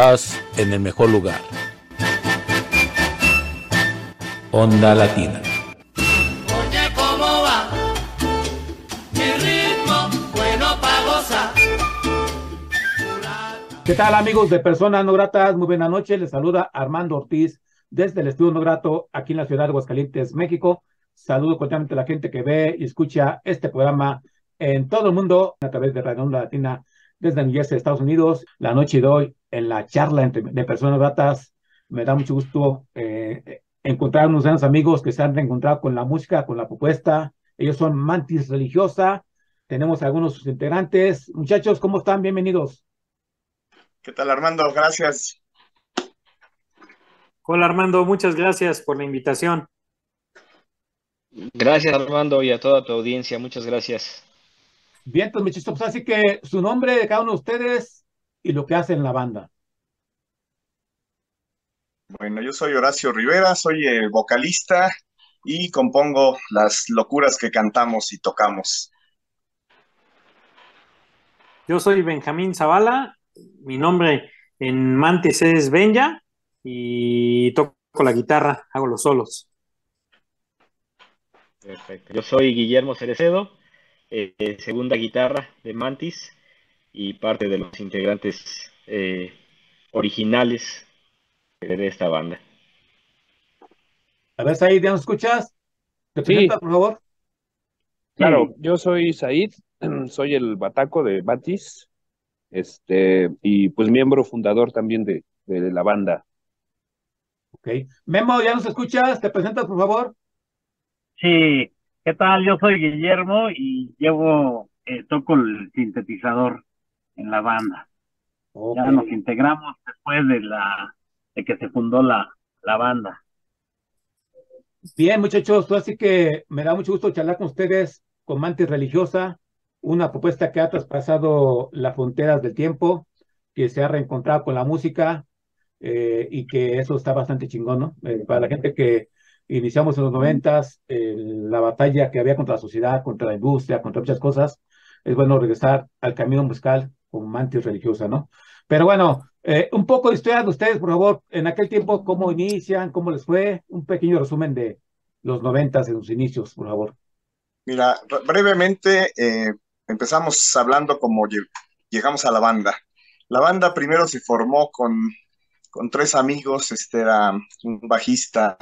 Estás en el mejor lugar. Onda Latina. Oye, ¿cómo va? Mi ritmo, bueno pa' gozar. ¿Qué tal amigos de Personas No Gratas? Muy buenas noches. Les saluda Armando Ortiz desde el Estudio No Grato aquí en la ciudad de Aguascalientes, México. Saludo cordialmente a la gente que ve y escucha este programa en todo el mundo a través de Radio Onda Latina desde New Jersey, Estados Unidos. La noche de hoy en la charla entre, de Personas Gratas me da mucho gusto eh, encontrar unos buenos amigos que se han reencontrado con la música, con la propuesta. Ellos son Mantis Religiosa. Tenemos algunos de sus integrantes. Muchachos, ¿cómo están? Bienvenidos. ¿Qué tal, Armando? Gracias. Hola Armando, muchas gracias por la invitación. Gracias Armando y a toda tu audiencia, muchas gracias. Bien, pues muchachos, pues así que su nombre de cada uno de ustedes y lo que hacen en la banda. Bueno, yo soy Horacio Rivera, soy el vocalista y compongo las locuras que cantamos y tocamos. Yo soy Benjamín Zavala, mi nombre en Mantis es Benja y toco la guitarra, hago los solos. Perfecto. Yo soy Guillermo Cerecedo, eh, segunda guitarra de Mantis y parte de los integrantes eh, originales de esta banda. A ver, ahí, ¿ya nos escuchas? ¿Te Sí. presentas, por favor? Claro, yo soy Said, soy el bataco de Batis, este, y pues miembro fundador también de, de la banda. Ok. Memo, ¿ya nos escuchas? ¿Te presentas, por favor? Sí, ¿qué tal? Yo soy Guillermo y llevo, eh, toco el sintetizador en la banda. Ya nos integramos después de la, de que se fundó la, la banda. Bien, muchachos, así que me da mucho gusto charlar con ustedes con Mantis Religiosa, una propuesta que ha traspasado las fronteras del tiempo, que se ha reencontrado con la música eh, y que eso está bastante chingón, ¿no? Eh, para la gente que iniciamos en los noventas, eh, la batalla que había contra la sociedad, contra la industria, contra muchas cosas, es bueno regresar al camino musical con Mantis Religiosa, ¿no? Pero bueno, eh, un poco de historia de ustedes, por favor, en aquel tiempo, ¿cómo inician? ¿Cómo les fue? Un pequeño resumen de los noventas en sus inicios, por favor. Mira, re- brevemente eh, empezamos hablando como lle- llegamos a la banda. La banda primero se formó con, con tres amigos, este era un bajista,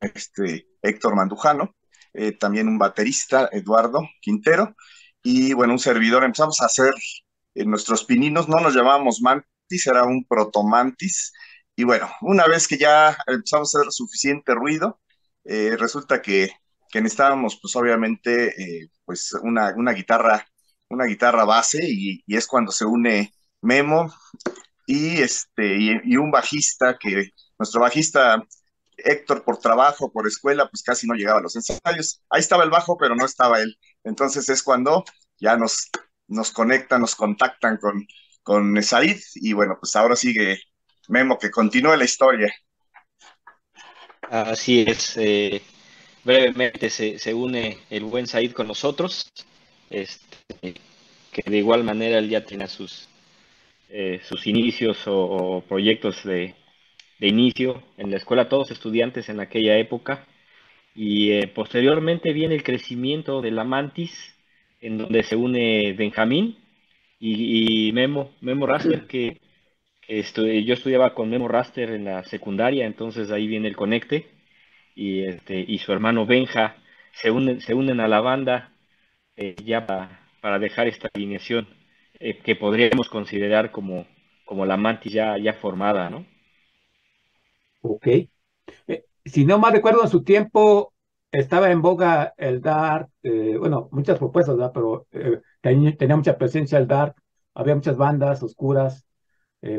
este Héctor Mandujano, eh, también un baterista, Eduardo Quintero, y bueno, un servidor. Empezamos a hacer eh, nuestros pininos, no nos llamábamos Mantis, era un protomantis, y bueno, una vez que ya empezamos a hacer suficiente ruido, eh, resulta que que necesitábamos, pues obviamente, pues una, una guitarra, una guitarra base, y, y es cuando se une Memo y este, y un bajista que nuestro bajista Héctor por trabajo, por escuela, pues casi no llegaba a los ensayos. Ahí estaba el bajo, pero no estaba él. Entonces es cuando ya nos, nos conectan, nos contactan con, con Said, y bueno, pues ahora sigue Memo, que continúe la historia. Así es. eh, brevemente se, se une el buen Said con nosotros, este, que de igual manera él ya tenía sus, eh, sus inicios o proyectos de, de inicio en la escuela, todos estudiantes en aquella época, y eh, posteriormente viene el crecimiento de la Mantis, en donde se une Benjamín y, Memo, Memo Raster, que, yo estudiaba con Memo Raster en la secundaria, entonces ahí viene el conecte y, este, y su hermano Benja se unen, se unen a la banda eh, ya pa- para dejar esta alineación eh, que podríamos considerar como, como la mantis ya, ya formada, ¿no? Ok. Eh, si no mal recuerdo, en su tiempo estaba en boga el Dark, eh, bueno, muchas propuestas, ¿verdad? Pero eh, tenía, mucha presencia el Dark, había muchas bandas oscuras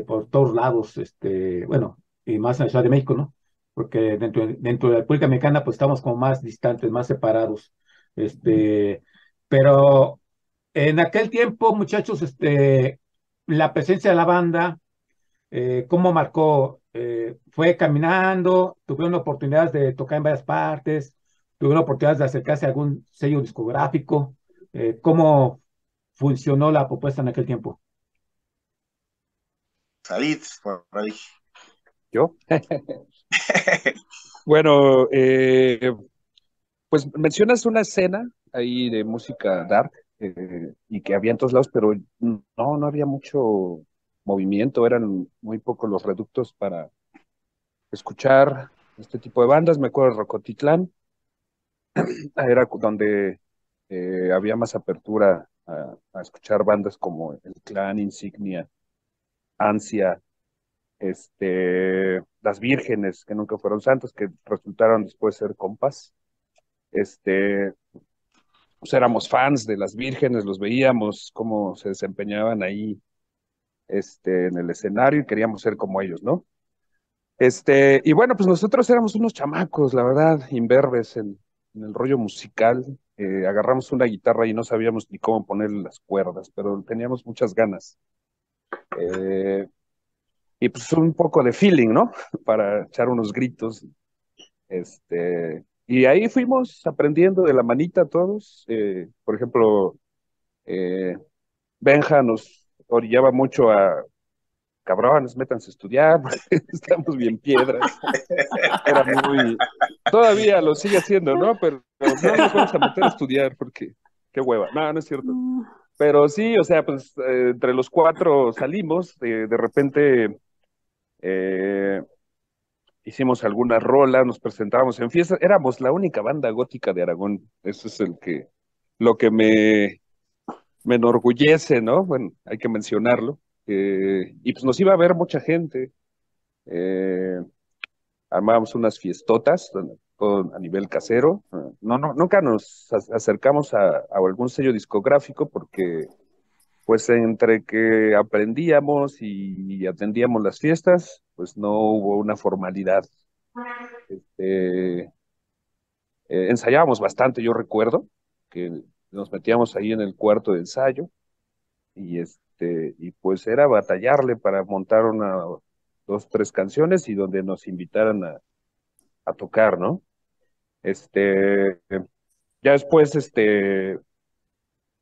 por todos lados, este, bueno, y más en la Ciudad de México, ¿no? Porque dentro, dentro de la República Mexicana, pues estamos como más distantes, más separados. Este, pero en aquel tiempo, muchachos, este, la presencia de la banda, ¿cómo marcó? Eh, ¿fue caminando? ¿Tuvieron oportunidades de tocar en varias partes? ¿Tuvieron oportunidades de acercarse a algún sello discográfico? Eh, ¿cómo funcionó la propuesta en aquel tiempo? Said, por ahí. ¿Yo? Bueno, eh, pues mencionas una escena ahí de música dark eh, y que había en todos lados, pero no, no había mucho movimiento, eran muy pocos los reductos para escuchar este tipo de bandas. Me acuerdo de Rocotitlán, era donde eh, había más apertura a, escuchar bandas como El Clan, Insignia, Ansia, este, Las Vírgenes, que nunca fueron santos, que resultaron después ser compas. Este, pues éramos fans de Las Vírgenes, los veíamos cómo se desempeñaban ahí este, en el escenario y queríamos ser como ellos, ¿no? Este, y bueno, pues nosotros éramos unos chamacos, la verdad, imberbes en, el rollo musical. Eh, agarramos una guitarra y no sabíamos ni cómo ponerle las cuerdas, pero teníamos muchas ganas. Eh, y pues un poco de feeling, ¿no? Para echar unos gritos. Este, y ahí fuimos aprendiendo de la manita todos. Eh, por ejemplo, Benja nos orillaba mucho a cabrones, métanse a estudiar, estamos bien piedras. Era muy. Todavía lo sigue haciendo, ¿no? Pero, pero no nos vamos a meter a estudiar porque qué hueva. No, no es cierto. Pero sí, o sea, pues eh, entre los cuatro salimos, de, de repente, eh, hicimos algunas rolas, nos presentábamos en fiestas, éramos la única banda gótica de Aragón, eso es el que, lo que me, me enorgullece, ¿no? Bueno, hay que mencionarlo, eh, y pues nos iba a ver mucha gente, eh, armábamos unas fiestotas a nivel casero, no, no, nunca nos acercamos a, algún sello discográfico porque pues entre que aprendíamos y atendíamos las fiestas, pues no hubo una formalidad. Este, eh, ensayábamos bastante, yo recuerdo que nos metíamos ahí en el cuarto de ensayo y este y pues era batallarle para montar una dos tres canciones y donde nos invitaran a, a tocar, ¿no? Este ya después este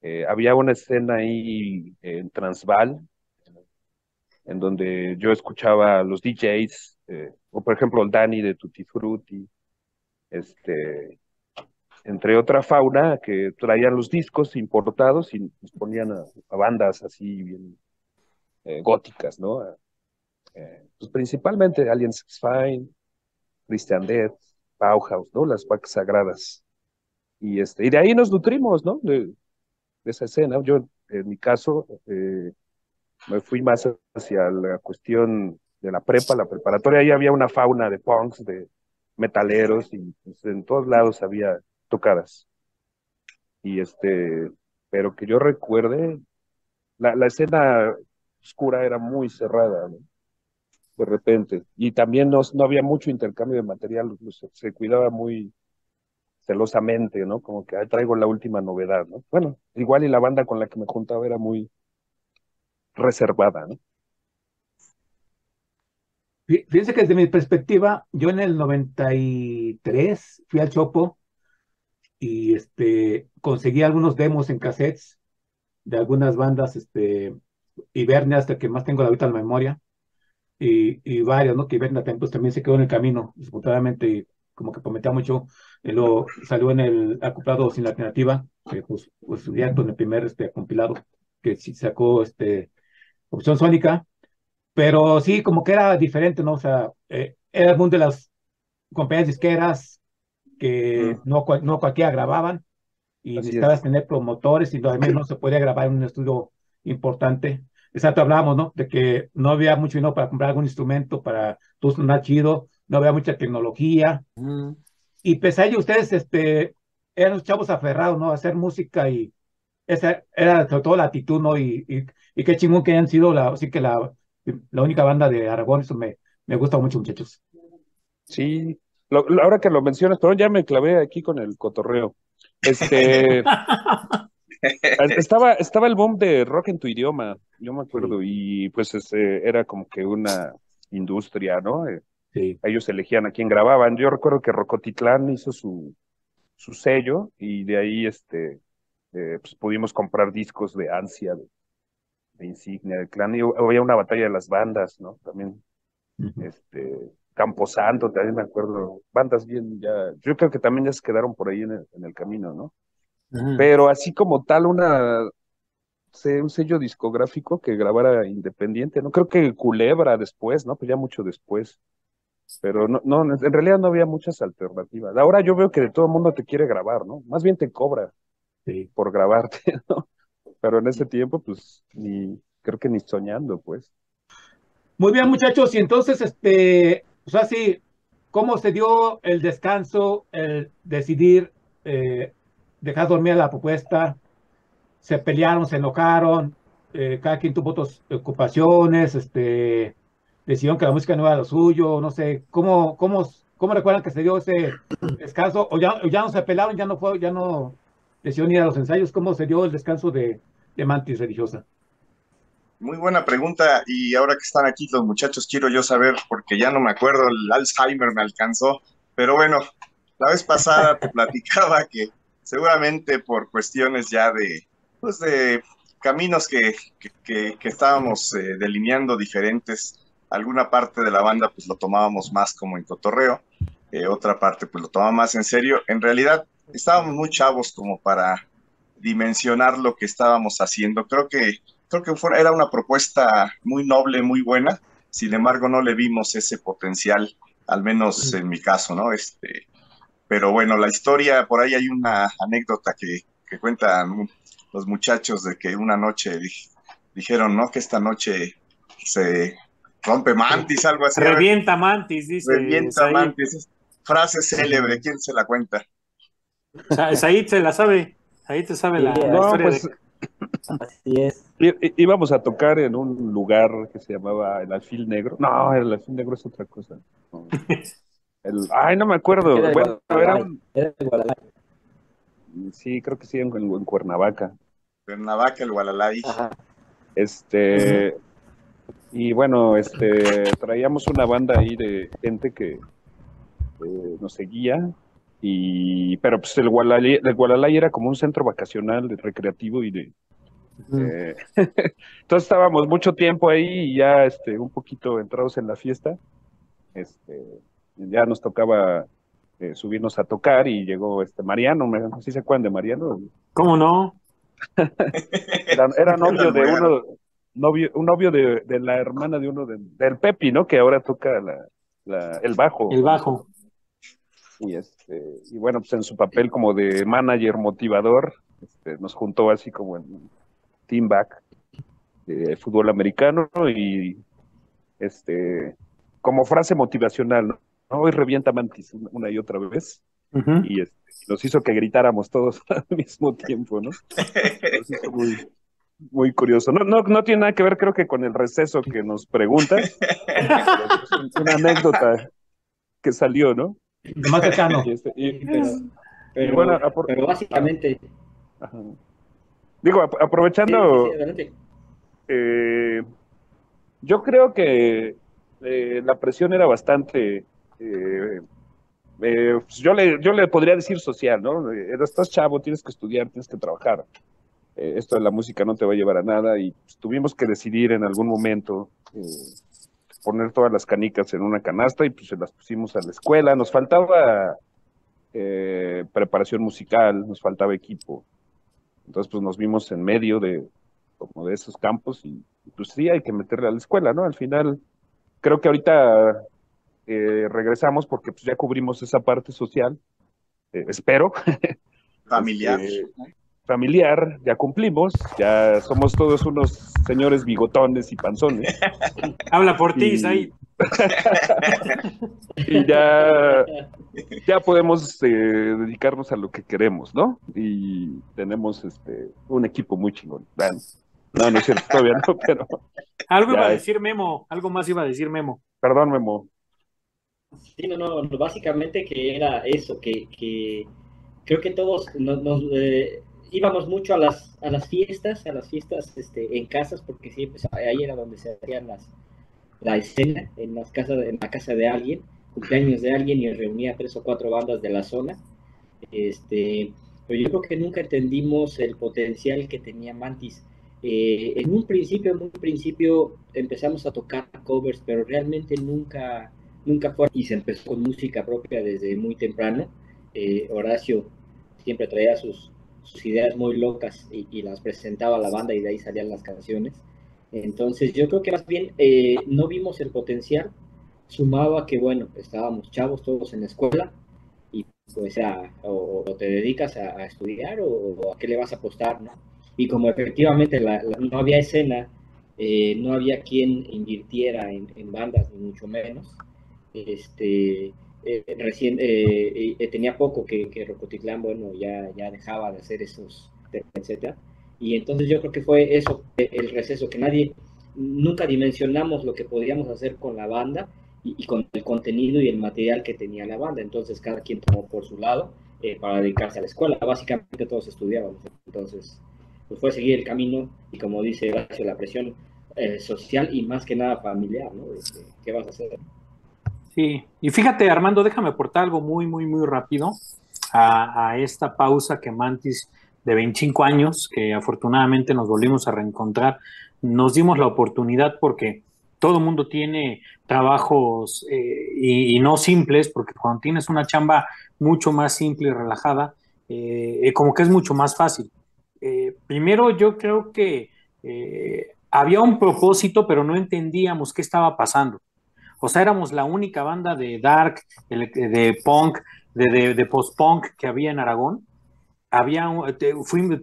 eh, había una escena ahí en Transval, en donde yo escuchaba a los DJs, eh, o por ejemplo el Dani de Tutti Frutti, este, entre otra fauna que traían los discos importados y nos ponían a, bandas así bien eh, góticas, ¿no? pues principalmente Alien Sex Fine, Christian Death, Bauhaus, ¿no? Las vacas sagradas. Y, este, y de ahí nos nutrimos, ¿no? De, de esa escena. Yo, en mi caso, eh, me fui más hacia la cuestión de la prepa, la preparatoria. Ahí había una fauna de punks, de metaleros, y pues, en todos lados había tocadas. Y este, pero que yo recuerde, la, la escena oscura era muy cerrada, ¿no? de repente. Y también no, no había mucho intercambio de material, se cuidaba muy, celosamente, ¿no? Como que ahí traigo la última novedad, ¿no? Bueno, igual y la banda con la que me juntaba era muy reservada, ¿no? Fíjense que desde mi perspectiva, yo en el 93 fui al Chopo y este, conseguí algunos demos en cassettes de algunas bandas, este, Ibernia, hasta que más tengo ahorita en la memoria, y, y varios, ¿no? Que Ibernia pues, también se quedó en el camino, desafortunadamente, como que prometía mucho, eh, lo salió en el acoplado sin alternativa, que pues, pues en el primer este, compilado que sacó este, opción sónica, pero sí, como que era diferente, ¿no? O sea, eh, era mundo de las compañías disqueras que no, no cualquiera grababan y necesitabas tener promotores y también no se podía grabar en un estudio importante. Exacto, hablábamos, ¿no? De que no había mucho dinero para comprar algún instrumento para tú sonar chido, no había mucha tecnología. Y pese a ello, ustedes este, eran los chavos aferrados, ¿no? A hacer música y esa era sobre todo la actitud, ¿no? Y, y, qué chingón que hayan sido la, así que la, la única banda de Aragón, eso me, me gusta mucho, muchachos. Sí, ahora que lo mencionas, pero ya me clavé aquí con el cotorreo. Este, estaba, estaba el boom de rock en tu idioma, yo me acuerdo, y pues ese, era como que una industria, ¿no? Eh, ellos elegían a quién grababan. Yo recuerdo que Rocotitlán hizo su, su sello y de ahí este, eh, pues pudimos comprar discos de Ansia, de, Insignia, de Clan. Y había una batalla de las bandas, ¿no? También, este, Camposanto, también me acuerdo. Bandas bien ya, yo creo que también ya se quedaron por ahí en el, en el camino, ¿no? Pero así como tal, una, un sello discográfico que grabara independiente, ¿no? Creo que Culebra después, ¿no? Pues ya mucho después pero no, no, en realidad no había muchas alternativas. Ahora yo veo que de todo el mundo te quiere grabar, ¿no? Más bien te cobra por grabarte, ¿no? Pero en ese tiempo, pues, ni, creo que ni soñando, pues. Muy bien, muchachos, y entonces, este, o ¿cómo se dio el descanso, el decidir eh, dejar dormir la propuesta? ¿Se pelearon, se enojaron? Eh, cada quien tuvo otras ocupaciones, este, decidieron que la música no era lo suyo, no sé, ¿cómo, cómo, cómo recuerdan que se dio ese descanso? ¿O ya, ya no se pelaron, ya no fue, ya no decidieron ir a los ensayos? ¿Cómo se dio el descanso de, de Mantis Religiosa? Muy buena pregunta y ahora que están aquí los muchachos quiero yo saber, porque ya no me acuerdo, el Alzheimer me alcanzó, pero bueno, la vez pasada te platicaba que seguramente por cuestiones ya de, pues de caminos que, que, que, estábamos eh, delineando diferentes, alguna parte de la banda pues lo tomábamos más como en cotorreo, eh, otra parte pues lo tomaba más en serio. En realidad estábamos muy chavos como para dimensionar lo que estábamos haciendo. Creo que, creo que fue, era una propuesta muy noble, muy buena. Sin embargo, no le vimos ese potencial al menos en mi caso, ¿no? Este, pero bueno, la historia, por ahí hay una anécdota que, que cuentan los muchachos de que una noche di- dijeron, ¿no? Que esta noche se rompe mantis, algo así. Revienta Mantis, dice. Revienta Said. mantis. Frase célebre, ¿quién se la cuenta? Said se la sabe. Said se sabe la, Sí, la No, historia pues de... Así es. í- íbamos a tocar en un lugar que se llamaba el Alfil Negro. No, el Alfil Negro es otra cosa. No. El, ay, no me acuerdo. Era Bueno, era Guadalajara. un- Era sí, creo que sí, en, en Cuernavaca. Cuernavaca, el Gualalay. Ajá. Este, y bueno, este, traíamos una banda ahí de gente que eh, nos seguía, y, pero pues el Gualalay, el Gualalay era como un centro vacacional, de recreativo y de... eh, entonces estábamos mucho tiempo ahí y ya este, un poquito entrados en la fiesta, este, ya nos tocaba eh, subirnos a tocar y llegó este Mariano, ¿me- no sé si se acuerdan de Mariano? ¿Cómo no? Era, era novio de uno, novio, un novio de, de la hermana de uno de- del Pepi, ¿no? Que ahora toca la, la- el bajo. El bajo. Y este, y bueno, pues en su papel como de manager motivador, este, nos juntó así como en team back de fútbol americano y este, como frase motivacional, ¿no? Hoy revienta Mantis una, y otra vez Ujú. y este, nos hizo que gritáramos todos al mismo tiempo, ¿no? Nos hizo muy, muy curioso. No, no, no tiene nada que ver, creo que con el receso que nos pregunta. pero es una anécdota que salió, ¿no? Lo más cercano. Y este- y- Pero, pero, bueno, apro- pero básicamente. ajá. Digo, ap- aprovechando, sí, sí, adelante. eh, yo creo que eh, la presión era bastante, eh, eh, pues yo le, yo le podría decir social, ¿no? Estás chavo, tienes que estudiar, tienes que trabajar. Eh, esto de la música no te va a llevar a nada y pues, tuvimos que decidir en algún momento eh, poner todas las canicas en una canasta y pues se las pusimos a la escuela. Nos faltaba eh, preparación musical, nos faltaba equipo. Entonces, pues nos vimos en medio de como de esos campos y pues sí hay que meterle a la escuela, ¿no? Al final, creo que ahorita eh, regresamos porque pues ya cubrimos esa parte social, eh, espero, Familiar. Este, familiar, ya cumplimos, ya somos todos unos señores bigotones y panzones. Habla por ti, Said. y ya, ya podemos eh, dedicarnos a lo que queremos, ¿no? Y tenemos este un equipo muy chingón. Bueno, No, no es cierto, todavía no, pero Algo iba a Ya. decir Memo, algo más iba a decir Memo. perdón, Memo. Sí, no, no, básicamente que era eso, que, que creo que todos nos, nos, eh, íbamos mucho a las, a las fiestas, a las fiestas este, en casas, porque pues, ahí era donde se hacían las, la escena, en, las casas, en la casa de alguien, cumpleaños de alguien y reunía tres o cuatro bandas de la zona. Este, pero yo creo que nunca entendimos el potencial que tenía Mantis. Eh, en un principio, en un principio empezamos a tocar covers, pero realmente nunca, nunca fue y se empezó con música propia desde muy temprano. Eh, Horacio siempre traía sus, sus ideas muy locas y, las presentaba a la banda y de ahí salían las canciones. Entonces yo creo que más bien eh, no vimos el potencial, sumaba que bueno, estábamos chavos todos en la escuela y pues a- o, o te dedicas a, a estudiar o, a qué le vas a apostar, ¿no? Y como efectivamente no había escena, eh, no había quien invirtiera en, en bandas, ni mucho menos, este, eh, recién, eh, eh, tenía poco que, que Rocotitlán, bueno, ya, ya dejaba de hacer esos, etcétera. Y entonces yo creo que fue eso, el receso, que nadie, nunca dimensionamos lo que podíamos hacer con la banda y, con el contenido y el material que tenía la banda. Entonces cada quien tomó por su lado para dedicarse a la escuela. Básicamente todos estudiábamos. Entonces, pues fue seguir el camino y como dice Horacio, la presión social y más que nada familiar, ¿no? ¿Qué vas a hacer? Y fíjate, Armando, déjame aportar algo muy, muy, muy rápido a, esta pausa que Mantis de 25 años, que afortunadamente nos volvimos a reencontrar, nos dimos la oportunidad porque todo el mundo tiene trabajos eh, y, no simples, porque cuando tienes una chamba mucho más simple y relajada, eh, eh, como que es mucho más fácil. Primero, yo creo que había un propósito, pero no entendíamos qué estaba pasando. O sea, éramos la única banda de dark, de punk, de, post-punk que había en Aragón. Había,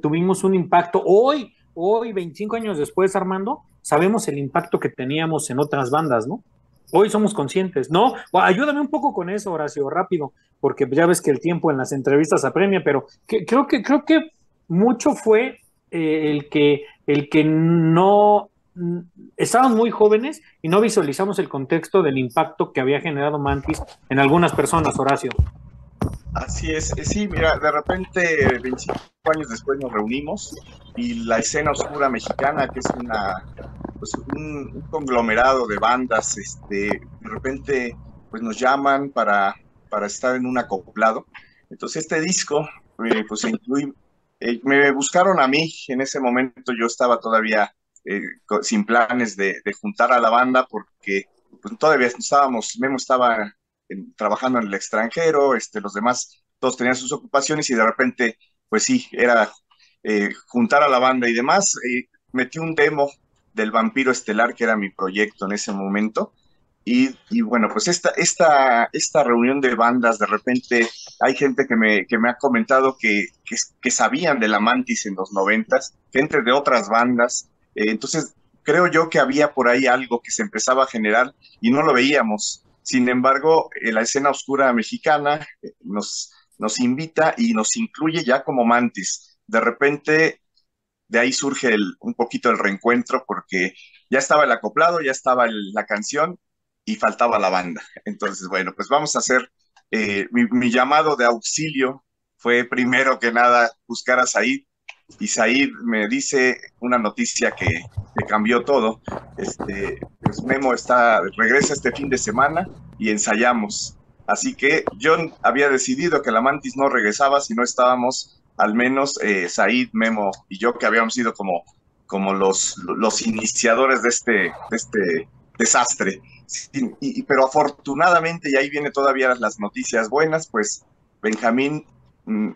tuvimos un impacto. Hoy, hoy, 25 años después, Armando, sabemos el impacto que teníamos en otras bandas, ¿no? Hoy somos conscientes, ¿no? Ayúdame un poco con eso, Horacio, rápido, porque ya ves que el tiempo en las entrevistas apremia, pero creo que creo que mucho fue eh, el que el que no estábamos muy jóvenes y no visualizamos el contexto del impacto que había generado Mantis en algunas personas, Horacio. Así es, eh, sí, mira, de repente 25 años después nos reunimos y la escena oscura mexicana, que es una, pues un, conglomerado de bandas, este, de repente pues nos llaman para, para estar en un acoplado. Entonces este disco, eh, pues eh, me buscaron a mí, en ese momento yo estaba todavía eh, sin planes de, juntar a la banda porque pues, todavía estábamos, Memo estaba trabajando en el extranjero, este, los demás todos tenían sus ocupaciones y de repente, pues sí, era eh, juntar a la banda y demás. Metí un demo del Vampiro Estelar, que era mi proyecto en ese momento. Y, y bueno, pues esta, esta, esta reunión de bandas, de repente hay gente que me, que me ha comentado que, que, que sabían de la Mantis en los noventas, gente de otras bandas. Eh, entonces, creo yo que había por ahí algo que se empezaba a generar y no lo veíamos. Sin embargo, eh, la escena oscura mexicana eh, nos, invita y nos incluye ya como Mantis. De repente, de ahí surge un poquito el reencuentro porque ya estaba el acoplado, ya estaba la canción y faltaba la banda. Entonces, bueno, pues vamos a hacer eh, mi, mi llamado de auxilio fue primero que nada buscar a Said y Said me dice una noticia que, que cambió todo. Este, pues Memo está, regresa este fin de semana y ensayamos. Así que yo había decidido que la Mantis no regresaba si no estábamos al menos eh, Said, Memo y yo que habíamos sido como, como los, los iniciadores de este, este desastre. Y- pero afortunadamente, y ahí viene todavía las noticias buenas, pues Benjamín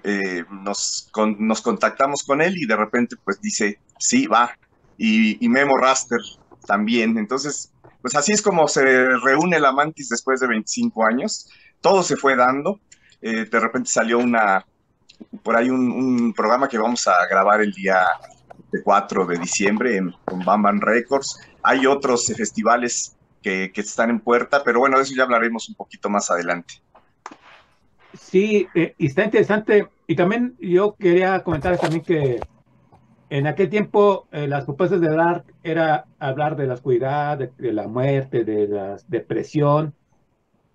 eh, nos, con- nos contactamos con él y de repente pues dice, sí, va. Y, y Memo Raster también. Entonces, pues así es como se reúne la Mantis después de 25 años. Todo se fue dando. Eh, de repente salió una, por ahí un, programa que vamos a grabar el día 4 de diciembre en, con Bam Bam Records. Hay otros festivales que, que están en puerta, pero bueno, de eso ya hablaremos un poquito más adelante. Sí, eh, y está interesante. Y también yo quería comentar también que en aquel tiempo eh, las propuestas de Dark era hablar de la oscuridad, de, la muerte, de la depresión.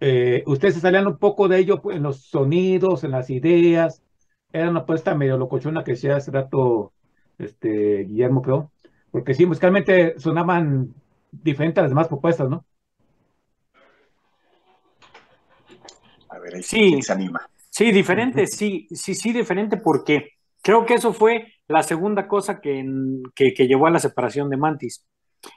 Eh, ustedes se salían un poco de ello pues, en los sonidos, en las ideas. Era una apuesta medio locochona que decía hace rato este, Guillermo, creo. Porque sí, musicalmente sonaban diferentes a las demás propuestas, ¿no? Ver, ahí Sí. quién se anima. Sí, diferente, sí, sí, sí, diferente, porque creo que eso fue la segunda cosa que, que, que llevó a la separación de Mantis.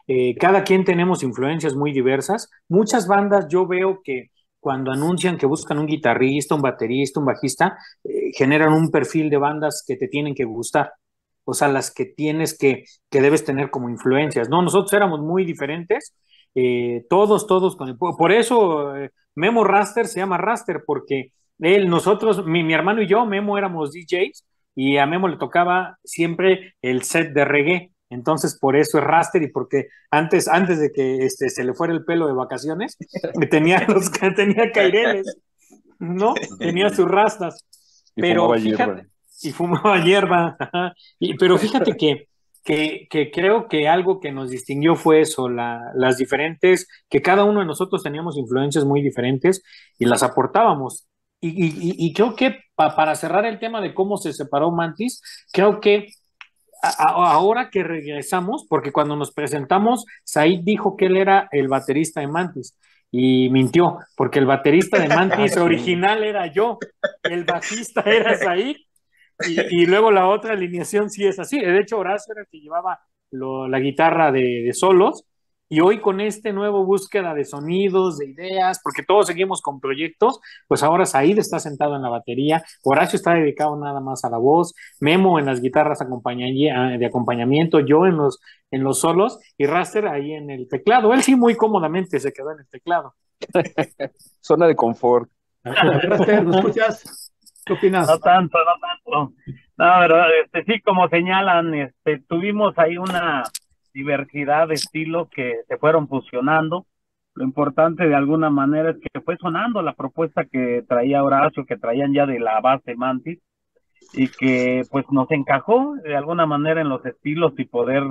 Eh, cada quien tenemos influencias muy diversas. Muchas bandas yo veo que cuando anuncian que buscan un guitarrista, un baterista, un bajista, eh, generan un perfil de bandas que te tienen que gustar. O sea, las que tienes que, que debes tener como influencias. No, nosotros éramos muy diferentes. Eh, todos, todos con el... Por eso eh, Memo Raster se llama Raster, porque él, nosotros, mi, mi hermano y yo, Memo éramos DJs y a Memo le tocaba siempre el set de reggae. Entonces, por eso es raster y porque antes, antes de que este, se le fuera el pelo de vacaciones, tenía, los, tenía caireles, ¿no? Tenía sus rastas. Y Pero fumaba fíjate, hierba. y fumaba hierba. Y, pero fíjate que, que, que creo que algo que nos distinguió fue eso, la- las diferentes, que cada uno de nosotros teníamos influencias muy diferentes y las aportábamos. Y, y- creo que pa- para cerrar el tema de cómo se separó Mantis, creo que a- ahora que regresamos, porque cuando nos presentamos, Said dijo que él era el baterista de Mantis. Y mintió, porque el baterista de Mantis original era yo, el bajista era Said, y, y luego la otra alineación sí es así. De hecho, Horacio era el que llevaba lo- la guitarra de, de solos, Y hoy con este nuevo búsqueda de sonidos, de ideas, porque todos seguimos con proyectos, pues ahora Said está sentado en la batería, Horacio está dedicado nada más a la voz, Memo en las guitarras de acompañamiento, yo en los, en los solos y Raster ahí en el teclado. Él sí muy cómodamente se quedó en el teclado. Zona de confort. Raster, ¿nos escuchas? No tanto, no tanto. No, pero este, sí, como señalan, este, tuvimos ahí una diversidad de estilos que se fueron fusionando. Lo importante de alguna manera es que fue sonando la propuesta que traía Horacio, que traían ya de la base Mantis, y que pues nos encajó de alguna manera en los estilos y poder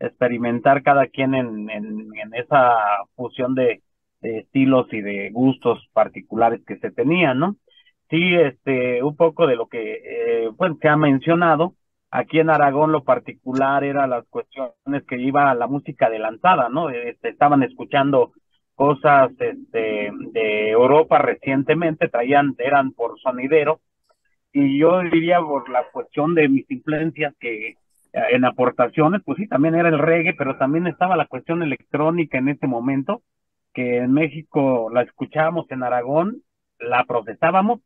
experimentar cada quien en, en, en esa fusión de, de estilos y de gustos particulares que se tenían, ¿no? Sí, este, un poco de lo que eh, pues, se ha mencionado, aquí en Aragón lo particular era las cuestiones que iba a la música adelantada, ¿no? Este, estaban escuchando cosas este, de Europa recientemente, traían, eran por sonidero, y yo diría por la cuestión de mis influencias que eh, en aportaciones, pues sí, también era el reggae, pero también estaba la cuestión electrónica en ese momento, que en México la escuchábamos en Aragón, la procesábamos,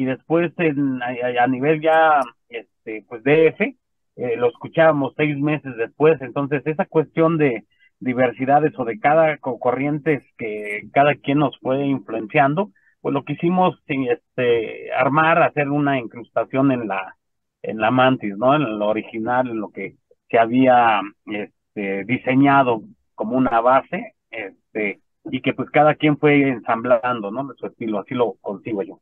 y después en, a, a nivel ya este pues DF eh, lo escuchábamos seis meses después. Entonces esa cuestión de diversidades o de cada co- corrientes que cada quien nos fue influenciando pues lo quisimos este armar hacer una incrustación en la en la mantis no en lo original en lo que se había este diseñado como una base este y que pues cada quien fue ensamblando no su estilo así lo consigo yo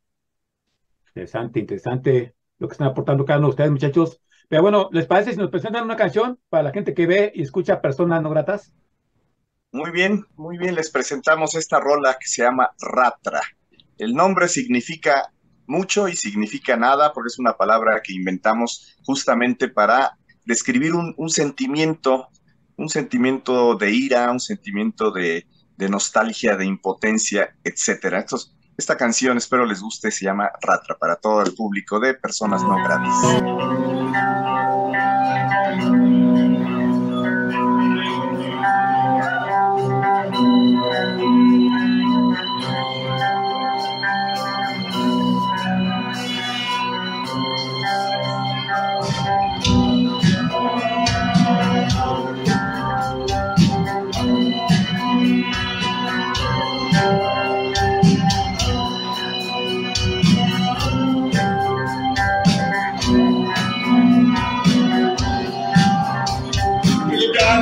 Interesante, interesante lo que están aportando cada uno de ustedes, muchachos. Pero bueno, ¿les parece si nos presentan una canción para la gente que ve y escucha personas no gratas? Muy bien, muy bien, les presentamos esta rola que se llama Ratra. El nombre significa mucho y significa nada porque es una palabra que inventamos justamente para describir un, sentimiento, un sentimiento de ira, un sentimiento de, de nostalgia, de impotencia, etcétera. Estos- esta canción espero les guste, se llama Ratra para todo el público de personas no gratis.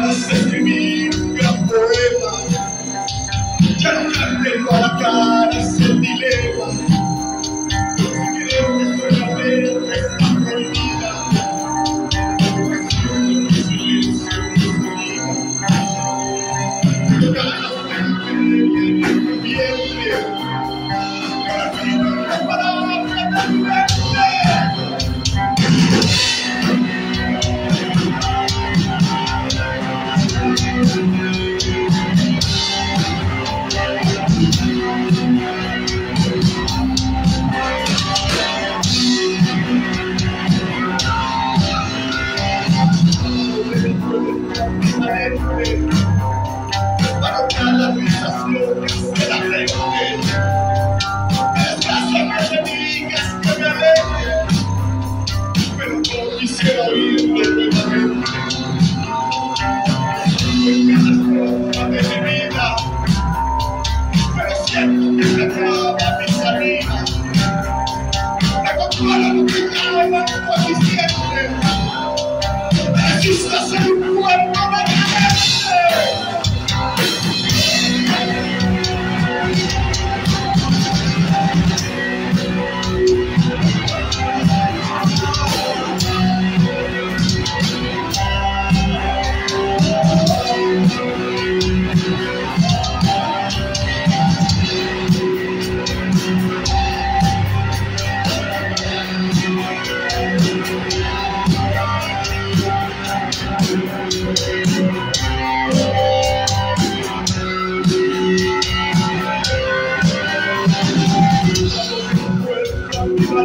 Ganas de escribir un gran poema. Ya no me tengo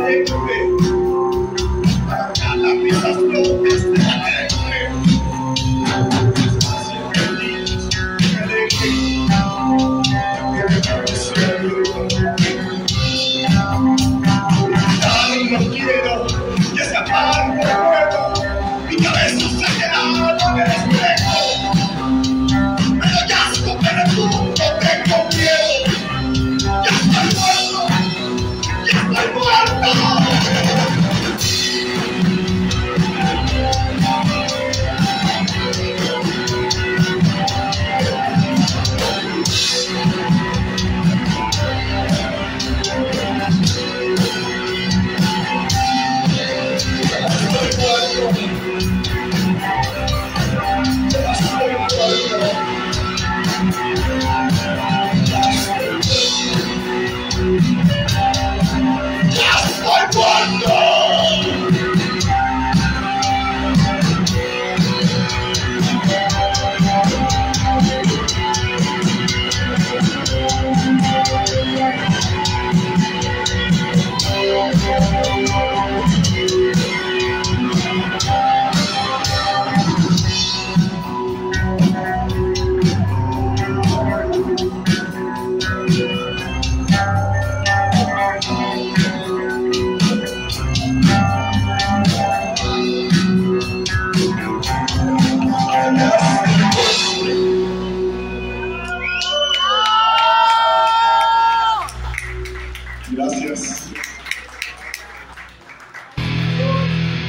hallelujah.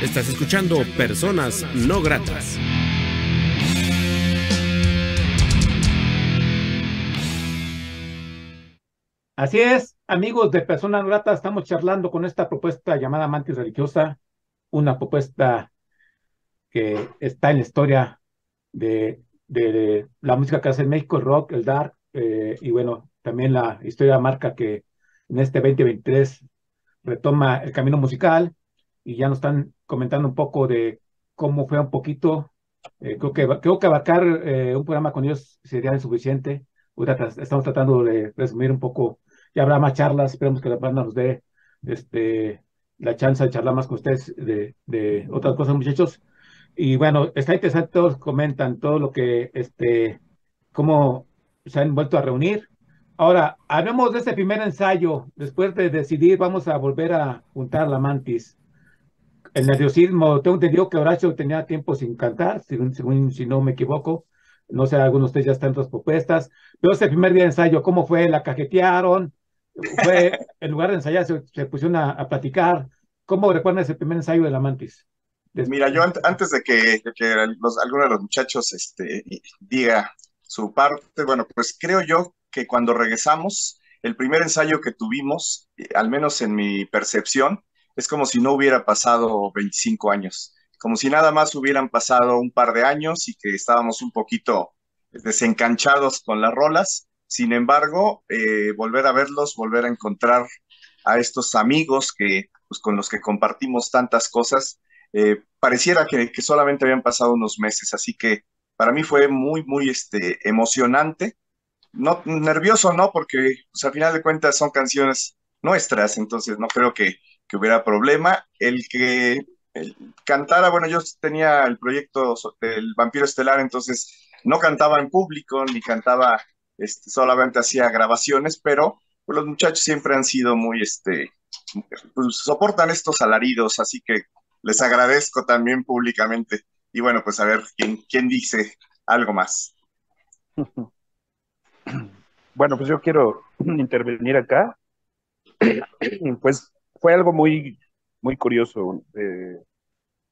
Escuchando Personas No Gratas. Así es, amigos de Personas No Gratas, estamos charlando con esta propuesta llamada Mantis Religiosa, una propuesta que está en la historia de, la música que hace en México, el rock, el dark, eh, y bueno, también la historia marca que en este 2023 retoma el camino musical y ya nos están comentando un poco de cómo fue un poquito. Eh, creo, que, creo que abarcar eh, un programa con ellos sería insuficiente. Estamos tratando de resumir un poco. Ya habrá más charlas. Esperemos que la banda nos dé este, la chance de charlar más con ustedes de, de otras cosas, muchachos. Y bueno, está interesante, todos comentan todo lo que, este, cómo se han vuelto a reunir. Ahora, hablemos de este primer ensayo. Después de decidir, vamos a volver a juntar la mantis. El nerviosismo, tengo entendido que Horacio tenía tiempo sin cantar, según, si no me equivoco. No sé, algunos de ustedes ya están en propuestas. Pero este primer día de ensayo, ¿cómo fue? ¿La cajetearon? ¿Fue en lugar de ensayar, se, se pusieron a, platicar? ¿Cómo recuerdan ese primer ensayo de la mantis? Después. Mira, yo antes de que, que los, alguno de los muchachos este, diga su parte, bueno, pues creo yo que cuando regresamos, el primer ensayo que tuvimos, al menos en mi percepción, es como si no hubiera pasado 25 años, como si nada más hubieran pasado un par de años y que estábamos un poquito desencanchados con las rolas. Sin embargo, eh, volver a verlos, volver a encontrar a estos amigos que, pues, con los que compartimos tantas cosas, eh, pareciera que, solamente habían pasado unos meses. Así que para mí fue muy, muy este, emocionante no nervioso, ¿no? Porque pues, al final de cuentas son canciones nuestras, entonces no creo que, que hubiera problema. El que cantara, bueno, yo tenía el proyecto del Vampiro Estelar, entonces no cantaba en público, ni cantaba, este, solamente hacía grabaciones, pero pues, los muchachos siempre han sido muy, este, pues, soportan estos alaridos, así que les agradezco también públicamente. Y bueno, pues a ver quién, quién dice algo más. Bueno, pues yo quiero intervenir acá. Pues fue algo muy, muy curioso. Eh,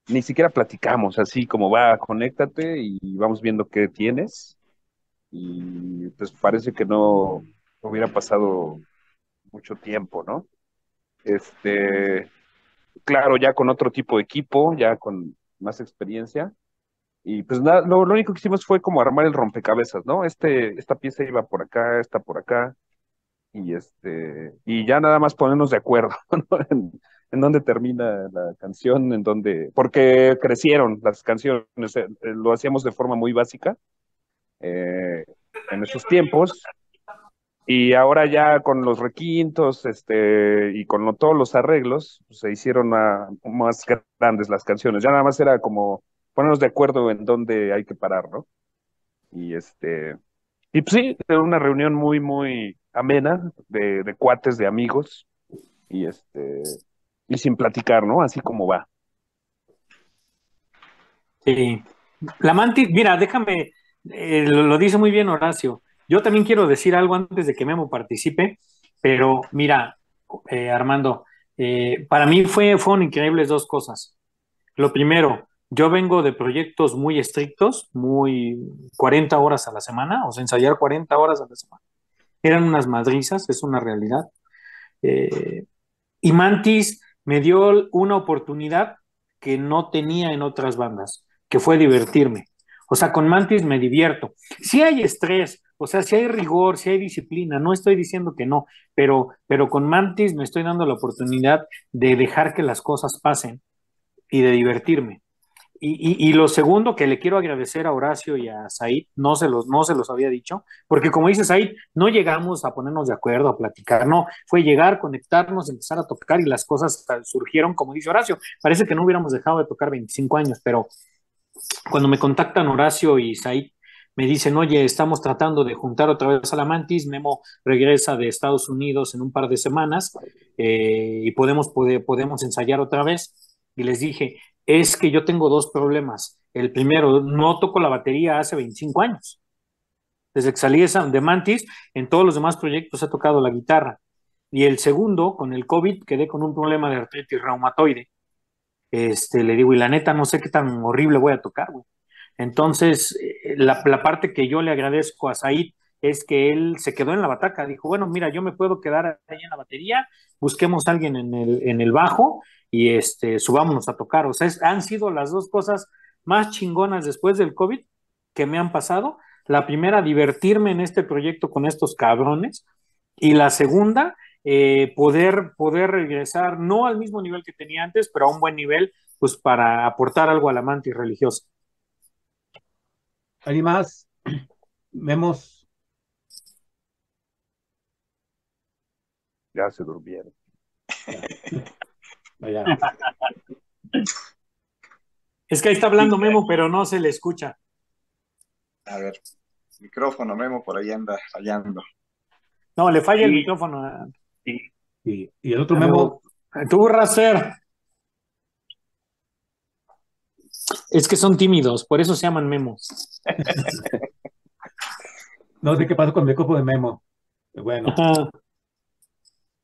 ni siquiera platicamos así como va, conéctate y vamos viendo qué tienes. Y pues parece que no hubiera pasado mucho tiempo, ¿no? Este, claro, ya con otro tipo de equipo, ya con más experiencia, y pues nada, lo, lo, único que hicimos fue como armar el rompecabezas, ¿no? Este, esta pieza iba por acá, esta por acá, y este, y ya nada más ponernos de acuerdo, ¿no? En, en dónde termina la canción, en dónde, porque crecieron las canciones, eh, lo hacíamos de forma muy básica eh, en esos tiempos, y ahora ya con los requintos, este, y con lo, todos los arreglos, pues, se hicieron a, más grandes las canciones, ya nada más era como ponernos de acuerdo en dónde hay que parar, ¿no? Y este, y pues sí, una reunión muy, muy amena de, de cuates, de amigos, y este, y sin platicar, ¿no? Así como va. Sí. La mantis, mira, déjame, eh, lo, dice muy bien Horacio. Yo también quiero decir algo antes de que Memo participe, pero mira, eh, Armando, eh, para mí fue, fueron increíbles dos cosas. Lo primero, yo vengo de proyectos muy estrictos, muy 40 horas a la semana, o sea, ensayar 40 horas a la semana. Eran unas madrizas, es una realidad. Eh, y Mantis me dio una oportunidad que no tenía en otras bandas, que fue divertirme. O sea, con Mantis me divierto. Si hay estrés, o sea, si hay rigor, si hay disciplina, no estoy diciendo que no, pero, pero con Mantis me estoy dando la oportunidad de dejar que las cosas pasen y de divertirme. Y, y, lo segundo que le quiero agradecer a Horacio y a Said, no se, los, no se los había dicho, porque como dice Said, no llegamos a ponernos de acuerdo, a platicar, no, fue llegar, conectarnos, empezar a tocar y las cosas surgieron, como dice Horacio, parece que no hubiéramos dejado de tocar 25 años, pero cuando me contactan Horacio y Said, me dicen, oye, estamos tratando de juntar otra vez a la Mantis, Memo regresa de Estados Unidos en un par de semanas eh, y podemos, pode, podemos ensayar otra vez. Y les dije, es que yo tengo dos problemas. El primero, no toco la batería hace 25 años. Desde que salí de Mantis, en todos los demás proyectos he tocado la guitarra. Y el segundo, con el COVID, quedé con un problema de artritis reumatoide. este, le digo, y la neta no sé qué tan horrible voy a tocar, güey. Entonces, eh, la, la parte que yo le agradezco a Said es que él se quedó en la bataca, dijo, bueno, mira, yo me puedo quedar ahí en la batería, busquemos a alguien en el, en el bajo y este, subámonos a tocar. O sea, es- han sido las dos cosas más chingonas después del COVID que me han pasado. La primera, divertirme en este proyecto con estos cabrones. Y la segunda, eh, poder, poder regresar, no al mismo nivel que tenía antes, pero a un buen nivel, pues para aportar algo a la mantis religiosa. ¿Alguien más? Vemos. Ya se durmieron. Vaya. Es que ahí está hablando Memo, pero no se le escucha. A ver, micrófono, Memo, por ahí anda fallando. No, le falla el Sí. micrófono. Y, y el otro memo, Tú, Racer. Es que son tímidos, por eso se llaman memos. no sé qué pasó con el micrófono de memo. Bueno, Ajá.